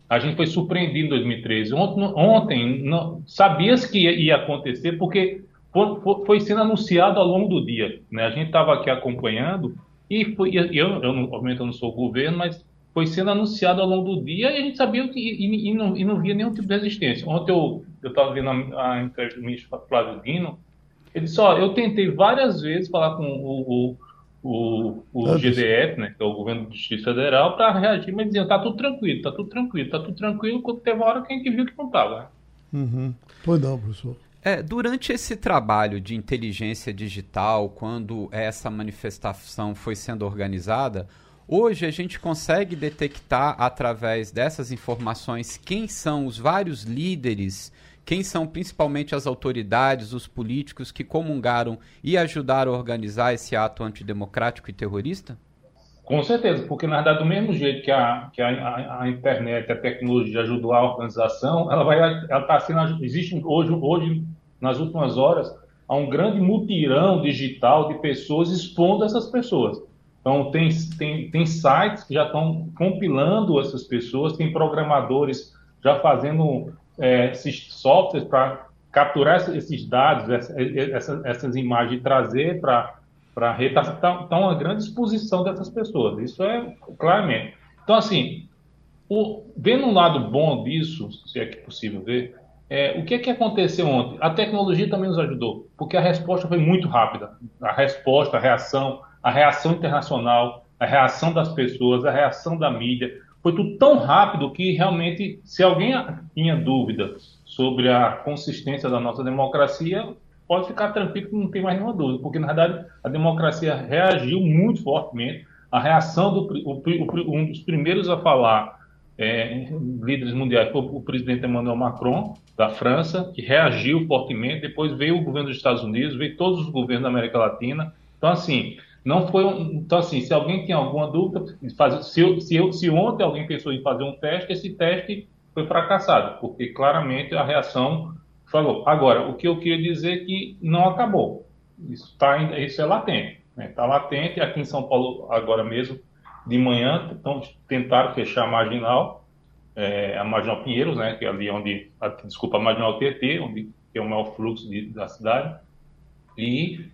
A gente foi surpreendido em 2013. Ontem, ontem sabia-se que ia, ia, acontecer porque foi, foi, sendo anunciado ao longo do dia. Né? A gente estava aqui acompanhando e foi, eu, eu, obviamente eu não sou o governo, mas foi sendo anunciado ao longo do dia e a gente sabia que e, e, não, e não via nenhum tipo de resistência. Ontem eu estava vendo a, a entrevista do ministro Flávio Dino, ele disse, ó, eu tentei várias vezes falar com o, o o, o GDF, né, que é o Governo do Distrito Federal, para reagir, mas dizendo, tá tudo tranquilo, tá tudo tranquilo, tá tudo tranquilo, quando teve uma hora que a gente viu que não estava. Uhum. Pois não, professor. É, durante esse trabalho de inteligência digital, quando essa manifestação foi sendo organizada, hoje a gente consegue detectar através dessas informações quem são os vários líderes quem são principalmente as autoridades, os políticos que comungaram e ajudaram a organizar esse ato antidemocrático e terrorista? Com certeza, porque na verdade, do mesmo jeito que a, que a, a internet, a tecnologia ajudou a organização, ela vai, ela está sendo, existe hoje, hoje, nas últimas horas, há um grande mutirão digital de pessoas expondo essas pessoas. Então, tem, tem, tem sites que já estão compilando essas pessoas, tem programadores já fazendo é, esses softwares para capturar esses dados, essas, essas imagens e trazer para a rede, está tá, tá uma grande exposição dessas pessoas. Isso é claramente. Então, assim, o, vendo um lado bom disso, se é que é possível ver, é, o que, é que aconteceu ontem? A tecnologia também nos ajudou, porque a resposta foi muito rápida. A resposta, a reação, a reação internacional, a reação das pessoas, a reação da mídia, foi tudo tão rápido que realmente, se alguém tinha dúvida sobre a consistência da nossa democracia, pode ficar tranquilo que não tem mais nenhuma dúvida, porque na verdade a democracia reagiu muito fortemente. A reação do o, o, um dos primeiros a falar é, líderes mundiais foi o presidente Emmanuel Macron da França, que reagiu fortemente. Depois veio o governo dos Estados Unidos, veio todos os governos da América Latina. Então assim, não foi um, então assim, se alguém tem alguma dúvida, faz, se, se, se ontem alguém pensou em fazer um teste, esse teste foi fracassado, porque claramente a reação falou. Agora, o que eu queria dizer é que não acabou. Isso, tá, isso é latente. Está né? Tá latente. Aqui em São Paulo, agora mesmo, de manhã, então, tentaram fechar a marginal, é, a marginal Pinheiros, né, que é ali onde, a, desculpa, a marginal TT, onde é o maior fluxo de, da cidade, e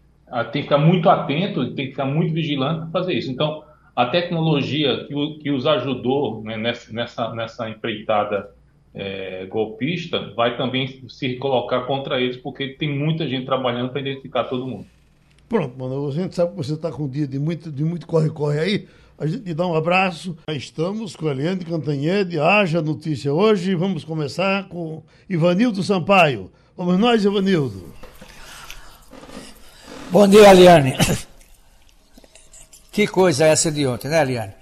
tem que ficar muito atento, tem que ficar muito vigilante para fazer isso. Então, a tecnologia que, que os ajudou né, nessa, nessa empreitada é, golpista vai também se colocar contra eles, porque tem muita gente trabalhando para identificar todo mundo. Pronto, mano, a gente sabe que você está com um dia de muito de muito corre-corre aí. A gente te dá um abraço. Estamos com Eliane Cantanhede, haja notícia hoje. Vamos começar com Ivanildo Sampaio. Vamos nós, Ivanildo. Bom dia, Eliane. Que coisa é essa de ontem, né, Eliane?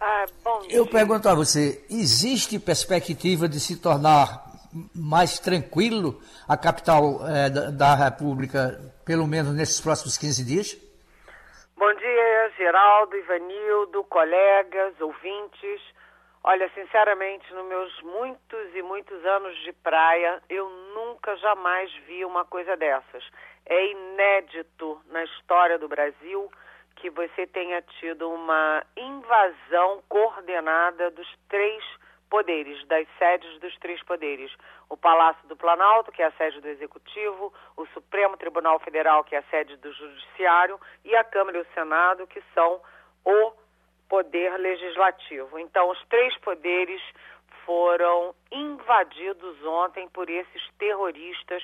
Ah, bom dia. Eu pergunto a você, existe perspectiva de se tornar mais tranquilo a capital é, da, da, República, pelo menos nesses próximos 15 dias? Bom dia, Geraldo, Ivanildo, colegas, ouvintes. Olha, sinceramente, nos meus muitos e muitos anos de praia, eu nunca jamais vi uma coisa dessas. É inédito na história do Brasil que você tenha tido uma invasão coordenada dos três poderes, das sedes dos três poderes. O Palácio do Planalto, que é a sede do Executivo, o Supremo Tribunal Federal, que é a sede do Judiciário, e a Câmara e o Senado, que são o poder legislativo. Então, os três poderes foram invadidos ontem por esses terroristas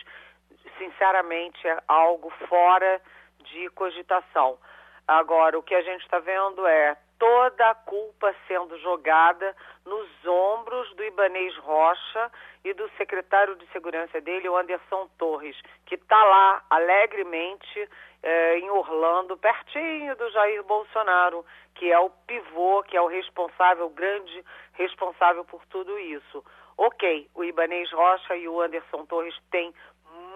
sinceramente, é algo fora de cogitação. Agora, o que a gente está vendo é toda a culpa sendo jogada nos ombros do Ibanês Rocha e do secretário de segurança dele, o Anderson Torres, que está lá alegremente eh, em Orlando, pertinho do Jair Bolsonaro, que é o pivô, que é o responsável, o grande responsável por tudo isso. Ok, o Ibanês Rocha e o Anderson Torres têm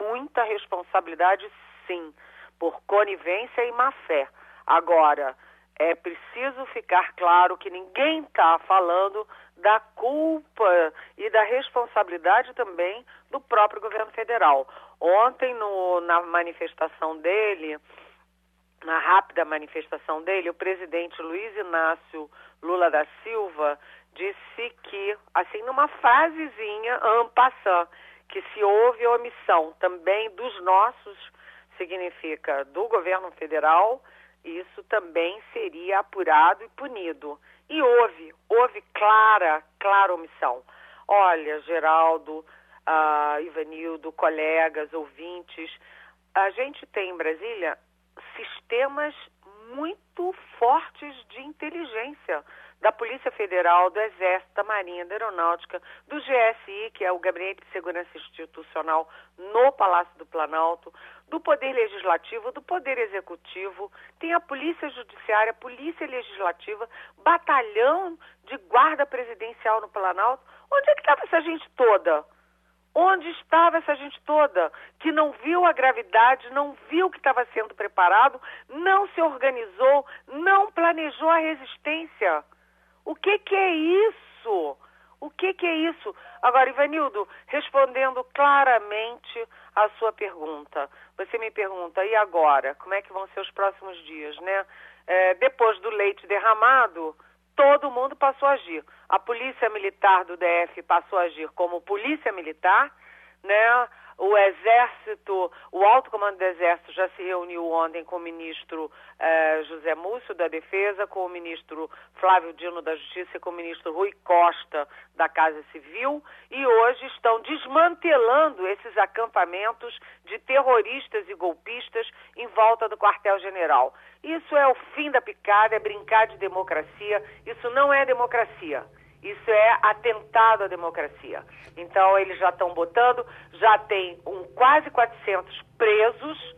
muita responsabilidade, sim, por conivência e má fé. Agora, é preciso ficar claro que ninguém está falando da culpa e da responsabilidade também do próprio governo federal. Ontem, no, na manifestação dele, na rápida manifestação dele, o presidente Luiz Inácio Lula da Silva disse que, assim, numa frasezinha, passant, que se houve omissão também dos nossos, significa do governo federal, isso também seria apurado e punido. E houve, houve clara, clara omissão. Olha, Geraldo, uh, Ivanildo, colegas, ouvintes, a gente tem em Brasília sistemas muito fortes de inteligência da Polícia Federal, do Exército, da Marinha, da Aeronáutica, do GSI, que é o Gabinete de Segurança Institucional no Palácio do Planalto, do Poder Legislativo, do Poder Executivo, tem a Polícia Judiciária, Polícia Legislativa, batalhão de guarda presidencial no Planalto. Onde é que estava essa gente toda? Onde estava essa gente toda que não viu a gravidade, não viu o que estava sendo preparado, não se organizou, não planejou a resistência? O que, que é isso? O que, que é isso? Agora, Ivanildo, respondendo claramente a sua pergunta. Você me pergunta, e agora? Como é que vão ser os próximos dias, né? É, depois do leite derramado, todo mundo passou a agir. A polícia militar do DF passou a agir como polícia militar, né? O Exército, o Alto Comando do Exército já se reuniu ontem com o ministro eh, José Múcio da Defesa, com o ministro Flávio Dino da Justiça e com o ministro Rui Costa da Casa Civil e hoje estão desmantelando esses acampamentos de terroristas e golpistas em volta do quartel-general. Isso é o fim da picada, é brincar de democracia. Isso não é democracia. Isso é atentado à democracia. Então, eles já estão botando, já tem um, quase 400 presos,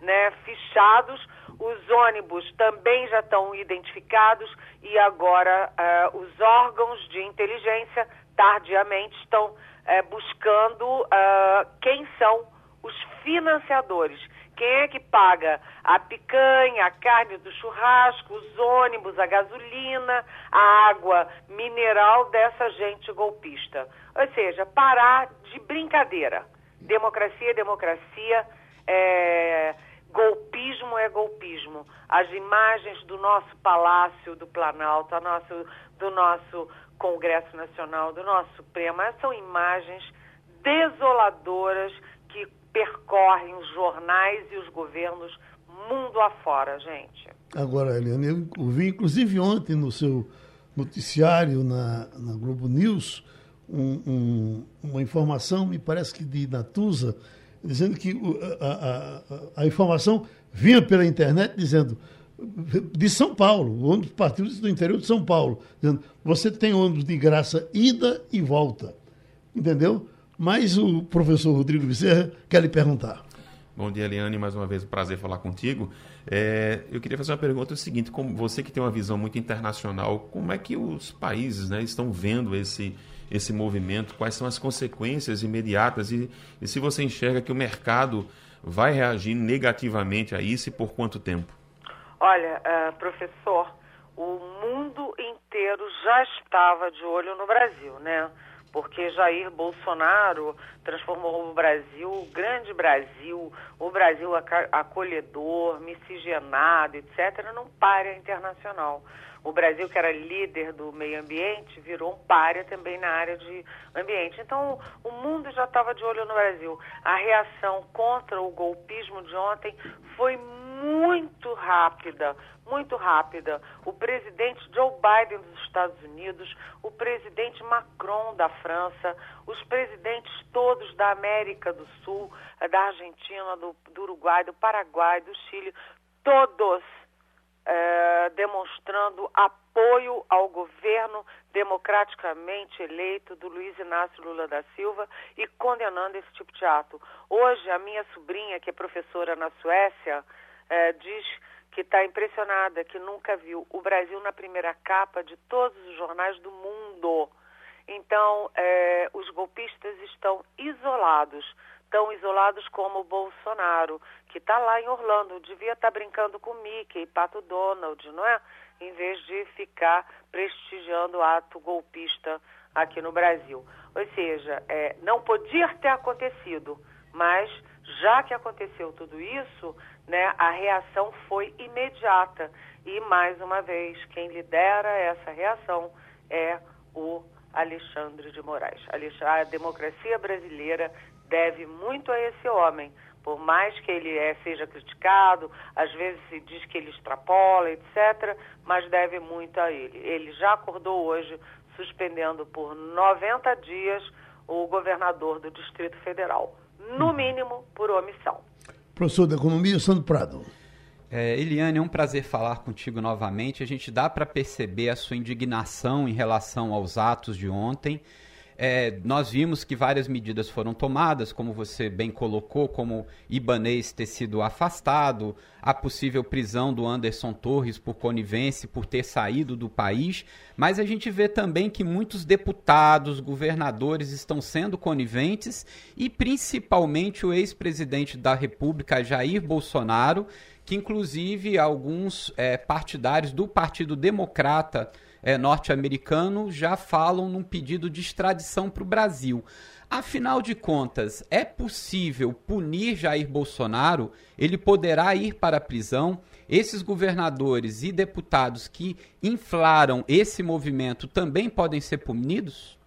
né, fichados, os ônibus também já estão identificados e agora uh, os órgãos de inteligência, tardiamente, estão uh, buscando uh, quem são os financiadores quem é que paga a picanha, a carne do churrasco, os ônibus, a gasolina, a água mineral dessa gente golpista? Ou seja, parar de brincadeira. Democracia é democracia, é... golpismo é golpismo. As imagens do nosso Palácio do Planalto, nosso, do nosso Congresso Nacional, do nosso Supremo, são imagens desoladoras que percorrem os jornais e os governos mundo afora, gente. Agora, Eliane, eu vi inclusive ontem no seu noticiário na, na Globo News um, um, uma informação, me parece que de Natuza, dizendo que a, a, a, informação vinha pela internet dizendo de São Paulo, ônibus partiu do interior de São Paulo, dizendo você tem ônibus de graça ida e volta. Entendeu? Mas o professor Rodrigo Bezerra quer lhe perguntar. Bom dia, Eliane. Mais uma vez, um prazer falar contigo. É, eu queria fazer uma pergunta: é o seguinte, como você que tem uma visão muito internacional, como é que os países né, estão vendo esse, esse movimento? Quais são as consequências imediatas? E, e se você enxerga que o mercado vai reagir negativamente a isso e por quanto tempo? Olha, uh, professor, o mundo inteiro já estava de olho no Brasil, né? Porque Jair Bolsonaro transformou o Brasil, o grande Brasil, o Brasil acolhedor, miscigenado, etc., num párea internacional. O Brasil, que era líder do meio ambiente, virou um párea também na área de ambiente. Então, o mundo já estava de olho no Brasil. A reação contra o golpismo de ontem foi muito rápida, muito rápida. O presidente Joe Biden dos Estados Unidos, o presidente Macron da França, os presidentes todos da América do Sul, da Argentina, do, do Uruguai, do Paraguai, do Chile, todos é, demonstrando apoio ao governo democraticamente eleito do Luiz Inácio Lula da Silva e condenando esse tipo de ato. Hoje, a minha sobrinha, que é professora na Suécia, é, diz que está impressionada, que nunca viu o Brasil na primeira capa de todos os jornais do mundo. Então, é, os golpistas estão isolados, tão isolados como o Bolsonaro, que está lá em Orlando, devia estar tá brincando com Mickey, Pato Donald, não é? Em vez de ficar prestigiando o ato golpista aqui no Brasil. Ou seja, é, não podia ter acontecido, mas já que aconteceu tudo isso, né, a reação foi imediata. E, mais uma vez, quem lidera essa reação é o Alexandre de Moraes. A democracia brasileira deve muito a esse homem. Por mais que ele é, seja criticado, às vezes se diz que ele extrapola, etc., mas deve muito a ele. Ele já acordou hoje suspendendo por 90 dias o governador do Distrito Federal, no mínimo por omissão. Professor da Economia, Sandro Prado. É, Eliane, é um prazer falar contigo novamente. A gente dá para perceber a sua indignação em relação aos atos de ontem. É, nós vimos que várias medidas foram tomadas, como você bem colocou, como Ibanês ter sido afastado, a possível prisão do Anderson Torres por conivência, por ter saído do país, mas a gente vê também que muitos deputados, governadores estão sendo coniventes e principalmente o ex-presidente da República, Jair Bolsonaro, que inclusive alguns é, partidários do Partido Democrata é, norte-americano já falam num pedido de extradição para o Brasil. Afinal de contas, é possível punir Jair Bolsonaro? Ele poderá ir para a prisão? Esses governadores e deputados que inflaram esse movimento também podem ser punidos?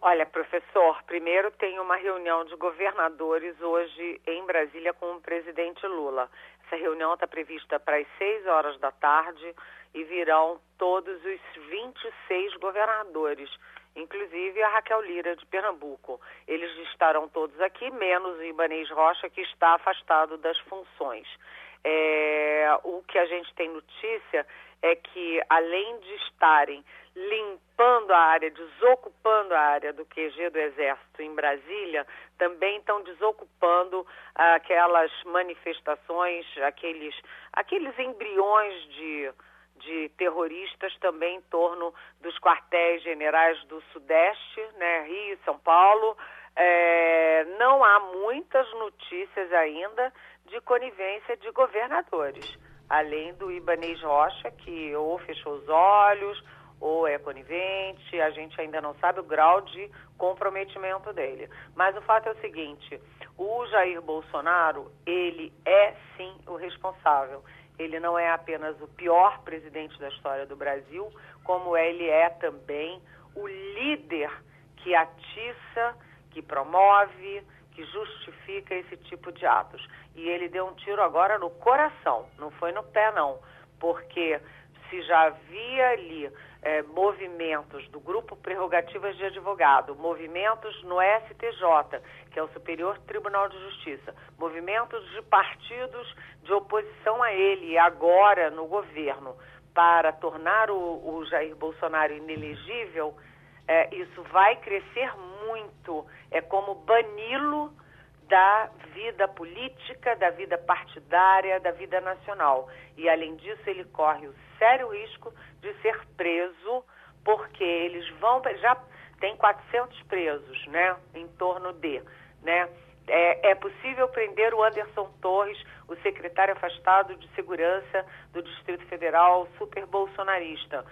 Olha, professor, primeiro tem uma reunião de governadores hoje em Brasília com o presidente Lula. Essa reunião está prevista para as 6 horas da tarde e virão todos os 26 governadores, inclusive a Raquel Lira de Pernambuco. Eles estarão todos aqui, menos o Ibanês Rocha, que está afastado das funções. É, o que a gente tem notícia é que, além de estarem limpando a área, desocupando a área do QG do Exército em Brasília, também estão desocupando aquelas manifestações, aqueles, aqueles embriões de de terroristas também em torno dos quartéis generais do Sudeste, né, Rio e São Paulo. É, não há muitas notícias ainda de conivência de governadores, além do Ibanez Rocha, que ou fechou os olhos ou é conivente, a gente ainda não sabe o grau de comprometimento dele. Mas o fato é o seguinte, o Jair Bolsonaro, ele é sim o responsável ele não é apenas o pior presidente da história do Brasil, como ele é também o líder que atiça, que promove, que justifica esse tipo de atos. E ele deu um tiro agora no coração, não foi no pé, não, porque se já havia ali é, movimentos do Grupo Prerrogativas de Advogado, movimentos no STJ, que é o Superior Tribunal de Justiça, movimentos de partidos de oposição a ele, agora no governo, para tornar o, o Jair Bolsonaro inelegível, é, isso vai crescer muito. É como bani-lo da vida política, da vida partidária, da vida nacional. E, além disso, ele corre o sério risco de ser preso, porque eles vão. Já tem 400 presos, né? Em torno de. Né? É, é, possível prender o Anderson Torres, o secretário afastado de segurança do Distrito Federal, super bolsonarista.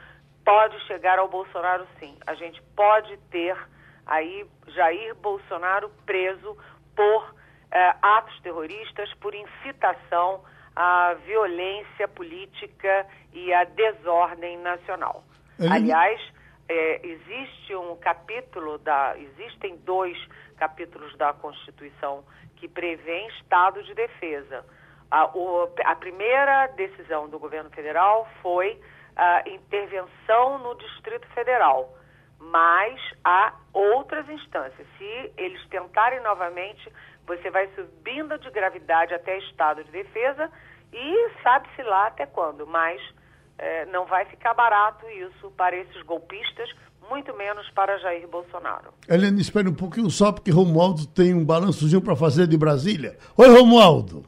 Pode chegar ao Bolsonaro, sim. A gente pode ter aí Jair Bolsonaro preso por eh, atos terroristas, por incitação à violência política e à desordem nacional. Aliás, eh, existe um capítulo da, existem dois capítulos da Constituição que prevêem estado de defesa. A, o, a primeira decisão do governo federal foi a intervenção no Distrito Federal mas há outras instâncias. Se eles tentarem novamente, você vai subindo de gravidade até estado de defesa e sabe-se lá até quando, mas é, não vai ficar barato isso para esses golpistas, muito menos para Jair Bolsonaro. Helena, espere um pouquinho só, porque Romualdo tem um balançozinho para fazer de Brasília. Oi, Romualdo.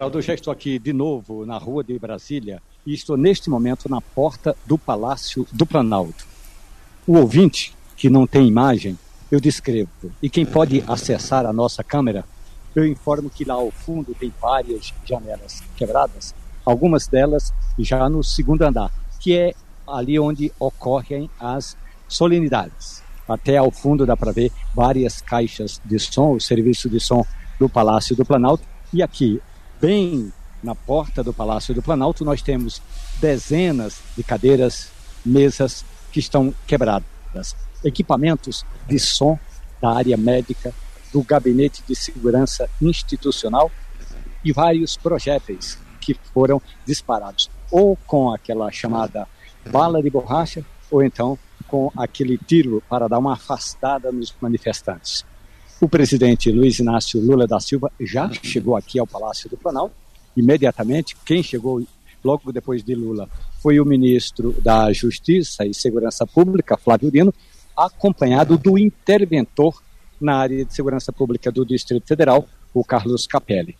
Eu já estou aqui de novo na rua de Brasília e estou neste momento na porta do Palácio do Planalto. O ouvinte que não tem imagem, eu descrevo. E quem pode acessar a nossa câmera, eu informo que lá ao fundo tem várias janelas quebradas, algumas delas já no segundo andar, que é ali onde ocorrem as solenidades. Até ao fundo dá para ver várias caixas de som, o serviço de som do Palácio do Planalto. E aqui, bem na porta do Palácio do Planalto, nós temos dezenas de cadeiras, mesas que estão quebradas. Equipamentos de som da área médica, do gabinete de segurança institucional e vários projéteis que foram disparados, ou com aquela chamada bala de borracha, ou então com aquele tiro para dar uma afastada nos manifestantes. O presidente Luiz Inácio Lula da Silva já chegou aqui ao Palácio do Planalto imediatamente, quem chegou logo depois de Lula foi o ministro da Justiça e Segurança Pública, Flávio Dino, acompanhado do interventor na área de segurança pública do Distrito Federal, o Carlos Capelli.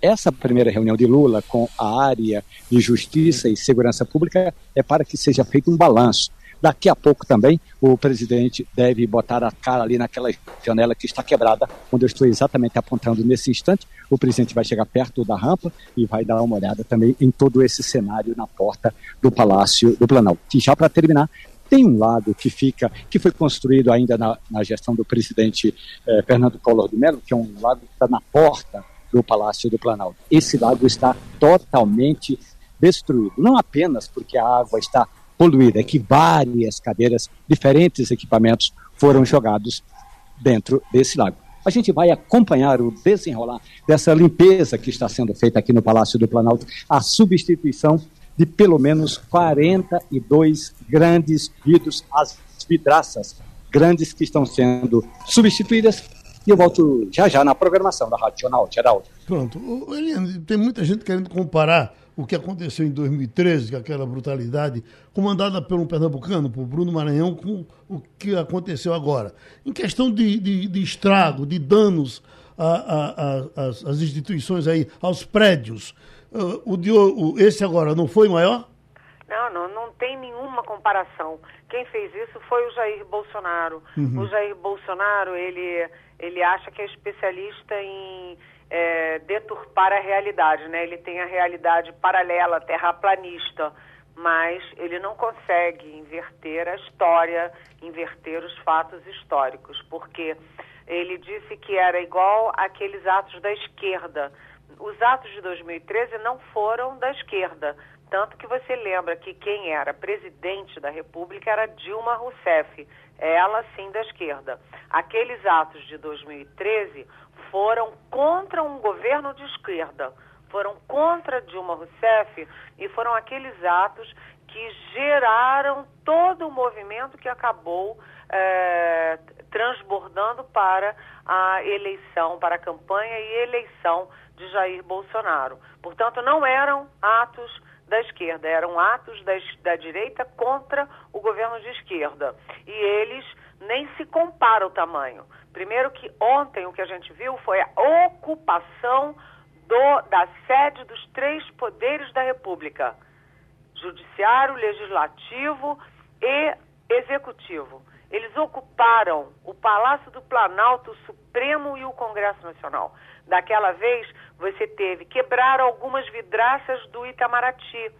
Essa primeira reunião de Lula com a área de Justiça e Segurança Pública é para que seja feito um balanço Daqui a pouco também o presidente deve botar a cara ali naquela janela que está quebrada, onde eu estou exatamente apontando nesse instante. O presidente vai chegar perto da rampa e vai dar uma olhada também em todo esse cenário na porta do Palácio do Planalto. E já para terminar, tem um lago que fica, que foi construído ainda na, na gestão do presidente eh, Fernando Collor de Mello, que é um lago que está na porta do Palácio do Planalto. Esse lago está totalmente destruído, não apenas porque a água está poluída, é que várias cadeiras, diferentes equipamentos foram jogados dentro desse lago. A gente vai acompanhar o desenrolar dessa limpeza que está sendo feita aqui no Palácio do Planalto, a substituição de pelo menos 42 grandes vidros, as vidraças grandes que estão sendo substituídas. E eu volto já já na programação da Rádio Jornal, Geraldo. Pronto. Eliane, tem muita gente querendo comparar o que aconteceu em 2013, com aquela brutalidade, comandada pelo pernambucano, por Bruno Maranhão, com o que aconteceu agora. Em questão de, de, de estrago, de danos às instituições aí, aos prédios, uh, o, de, o esse agora não foi maior? Não, não, não tem nenhuma comparação. Quem fez isso foi o Jair Bolsonaro. Uhum. O Jair Bolsonaro, ele, ele acha que é especialista em é, deturpar a realidade, né? Ele tem a realidade paralela, terraplanista, mas ele não consegue inverter a história, inverter os fatos históricos, porque ele disse que era igual aqueles atos da esquerda. Os atos de 2013 não foram da esquerda, tanto que você lembra que quem era presidente da República era Dilma Rousseff, ela sim da esquerda. Aqueles atos de 2013 foram contra um governo de esquerda, foram contra Dilma Rousseff e foram aqueles atos que geraram todo o movimento que acabou é, transbordando para a eleição, para a campanha e eleição de Jair Bolsonaro. Portanto, não eram atos da esquerda, eram atos da, da direita contra o governo de esquerda. E eles nem se compara o tamanho. Primeiro que ontem o que a gente viu foi a ocupação do, da sede dos três poderes da República: judiciário, legislativo e executivo. Eles ocuparam o Palácio do Planalto, o Supremo e o Congresso Nacional. Daquela vez, você teve quebrar algumas vidraças do Itamaraty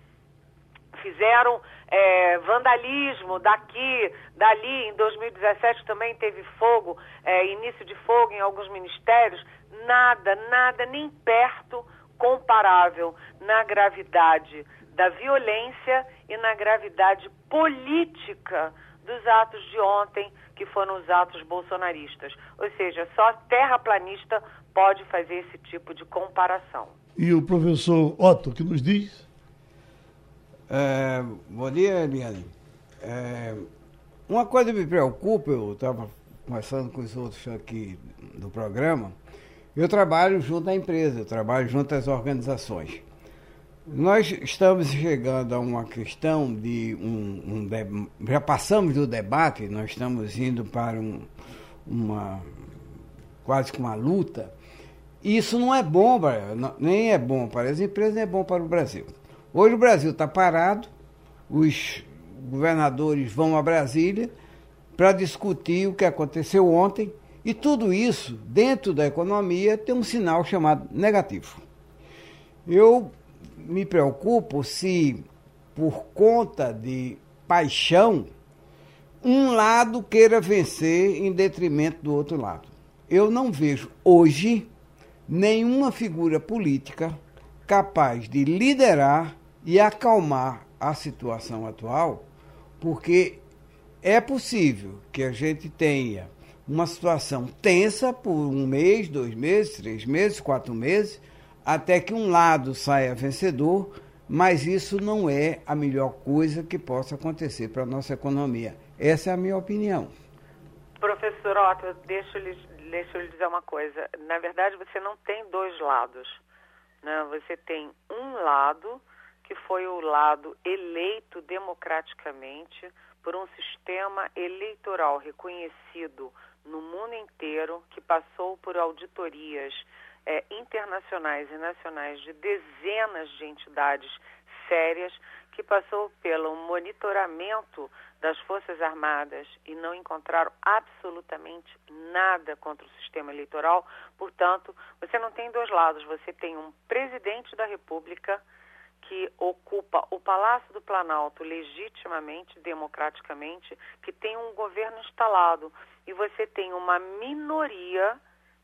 fizeram é, vandalismo daqui, dali. Em 2017 também teve fogo, é, início de fogo em alguns ministérios. Nada, nada, nem perto comparável na gravidade da violência e na gravidade política dos atos de ontem, que foram os atos bolsonaristas. Ou seja, só terraplanista pode fazer esse tipo de comparação. E o professor Otto, que nos diz? É, bom dia, Eliane. É, uma coisa me preocupa, eu estava conversando com os outros aqui do programa, eu trabalho junto à empresa, eu trabalho junto às organizações. Nós estamos chegando a uma questão de um, um já passamos do debate, nós estamos indo para um, uma quase que uma luta. Isso não é bom, nem é bom para as empresas, nem é bom para o Brasil. Hoje o Brasil está parado, os governadores vão a Brasília para discutir o que aconteceu ontem, e tudo isso, dentro da economia, tem um sinal chamado negativo. Eu me preocupo se, por conta de paixão, um lado queira vencer em detrimento do outro lado. Eu não vejo hoje nenhuma figura política capaz de liderar e acalmar a situação atual, porque é possível que a gente tenha uma situação tensa por um mês, dois meses, três meses, quatro meses, até que um lado saia vencedor, mas isso não é a melhor coisa que possa acontecer para a nossa economia. Essa é a minha opinião. Professor Otto, deixa eu, lhe, deixa eu lhe dizer uma coisa. Na verdade, você não tem dois lados Né? Você tem um lado, que foi o lado eleito democraticamente por um sistema eleitoral reconhecido no mundo inteiro, que passou por auditorias é, internacionais e nacionais de dezenas de entidades sérias, que passou pelo monitoramento das Forças Armadas e não encontraram absolutamente nada contra o sistema eleitoral. Portanto, você não tem dois lados, você tem um presidente da República que ocupa o Palácio do Planalto legitimamente, democraticamente, que tem um governo instalado e você tem uma minoria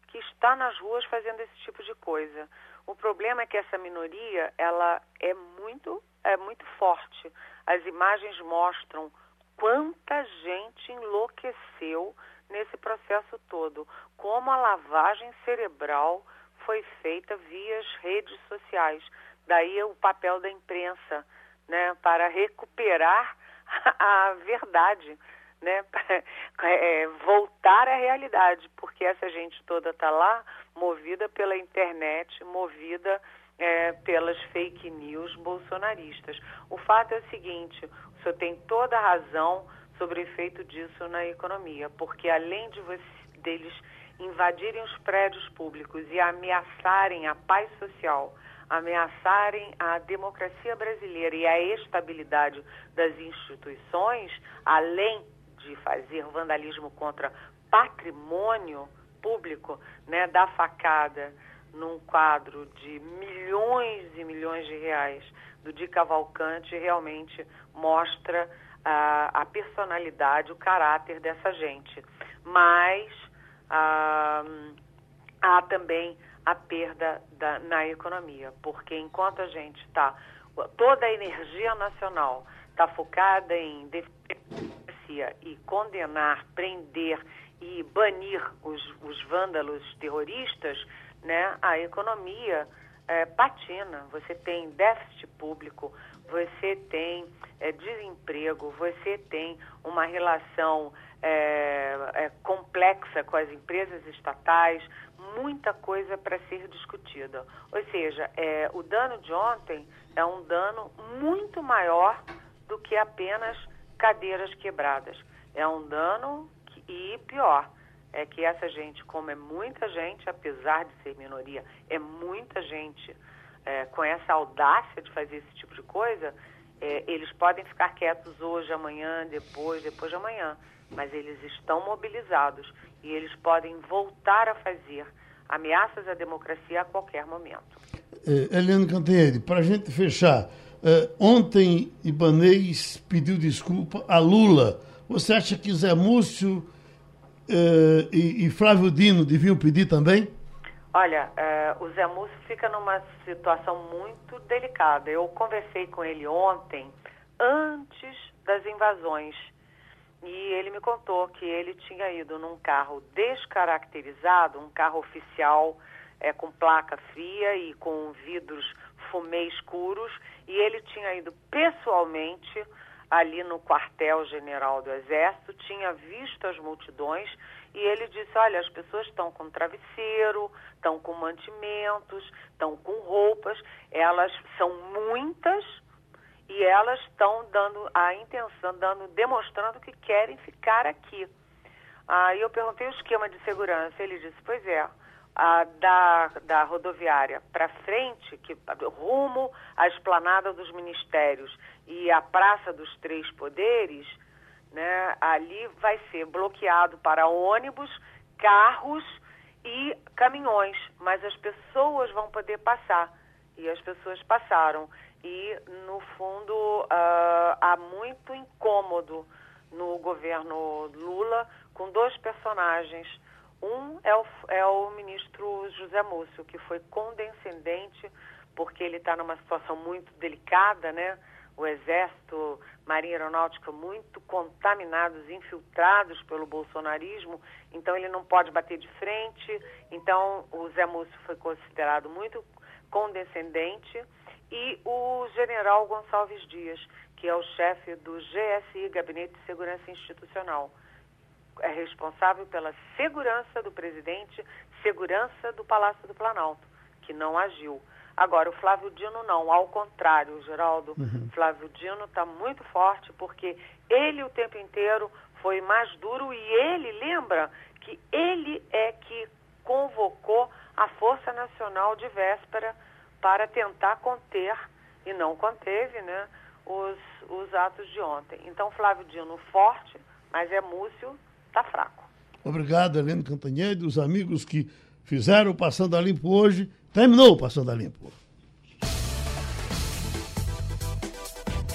que está nas ruas fazendo esse tipo de coisa. O problema é que essa minoria, ela é muito, é muito forte. As imagens mostram quanta gente enlouqueceu nesse processo todo, como a lavagem cerebral foi feita via as redes sociais. Daí o papel da imprensa, né, para recuperar a verdade né, é, voltar à realidade, porque essa gente toda está lá movida pela internet, movida é, pelas fake news bolsonaristas. O fato é o seguinte: o senhor tem toda a razão sobre o efeito disso na economia, porque além de você, deles invadirem os prédios públicos e ameaçarem a paz social, ameaçarem a democracia brasileira e a estabilidade das instituições, além de fazer vandalismo contra patrimônio público, né, da facada num quadro de milhões e milhões de reais do Di Cavalcante realmente mostra a, a personalidade, o caráter dessa gente. Mas ah, há também a perda da, na economia, porque enquanto a gente está, toda a energia nacional está focada em democracia e condenar, prender e banir os, os vândalos terroristas, né, a economia é, patina. Você tem déficit público, você tem é, desemprego, você tem uma relação é, é complexa com as empresas estatais, muita coisa para ser discutida. Ou seja, é, o dano de ontem é um dano muito maior do que apenas cadeiras quebradas. É um dano que, e pior, é que essa gente, como é muita gente, apesar de ser minoria, é muita gente é, com essa audácia de fazer esse tipo de coisa, é, eles podem ficar quietos hoje, amanhã, depois, depois de amanhã, mas eles estão mobilizados e eles podem voltar a fazer ameaças à democracia a qualquer momento. É, Eliane Cantanhede, para a gente fechar, Uh, ontem, Ibanês pediu desculpa a Lula. Você acha que Zé Múcio uh, e, e, Flávio Dino deviam pedir também? Olha, o Zé Múcio fica numa situação muito delicada. Eu conversei com ele ontem, antes das invasões, e ele me contou que ele tinha ido num carro descaracterizado, um carro oficial é, com placa fria e com vidros fumê escuros, e ele tinha ido pessoalmente ali no quartel-general do Exército, tinha visto as multidões e ele disse: Olha, as pessoas estão com travesseiro, estão com mantimentos, estão com roupas, elas são muitas e elas estão dando a intenção, dando, demonstrando que querem ficar aqui. Aí eu perguntei o esquema de segurança. Ele disse: Pois é, da, da rodoviária para frente, que rumo à esplanada dos ministérios e à Praça dos Três Poderes, né, ali vai ser bloqueado para ônibus, carros e caminhões, mas as pessoas vão poder passar. E as pessoas passaram. E, no fundo, uh, há muito incômodo no governo Lula com dois personagens um é o, é o ministro José Múcio, que foi condescendente, porque ele está numa situação muito delicada, né? O Exército, Marinha Aeronáutica muito contaminados, infiltrados pelo bolsonarismo, então ele não pode bater de frente. Então o Zé Múcio foi considerado muito condescendente. E o general Gonçalves Dias, que é o chefe do GSI, Gabinete de Segurança Institucional é responsável pela segurança do presidente, segurança do Palácio do Planalto, que não agiu. Agora, o Flávio Dino não, ao contrário, Geraldo. Uhum. Flávio Dino está muito forte porque ele o tempo inteiro foi mais duro e ele lembra que ele é que convocou a Força Nacional de véspera para tentar conter, e não conteve, né, os, os atos de ontem. Então, Flávio Dino forte, mas é Múcio, está fraco. Obrigado, Helena Cantanhede, os amigos que fizeram o Passando a Limpo hoje. Terminou o Passando a Limpo.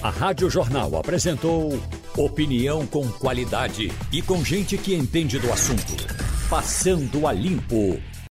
A Rádio Jornal apresentou opinião com qualidade e com gente que entende do assunto. Passando a Limpo.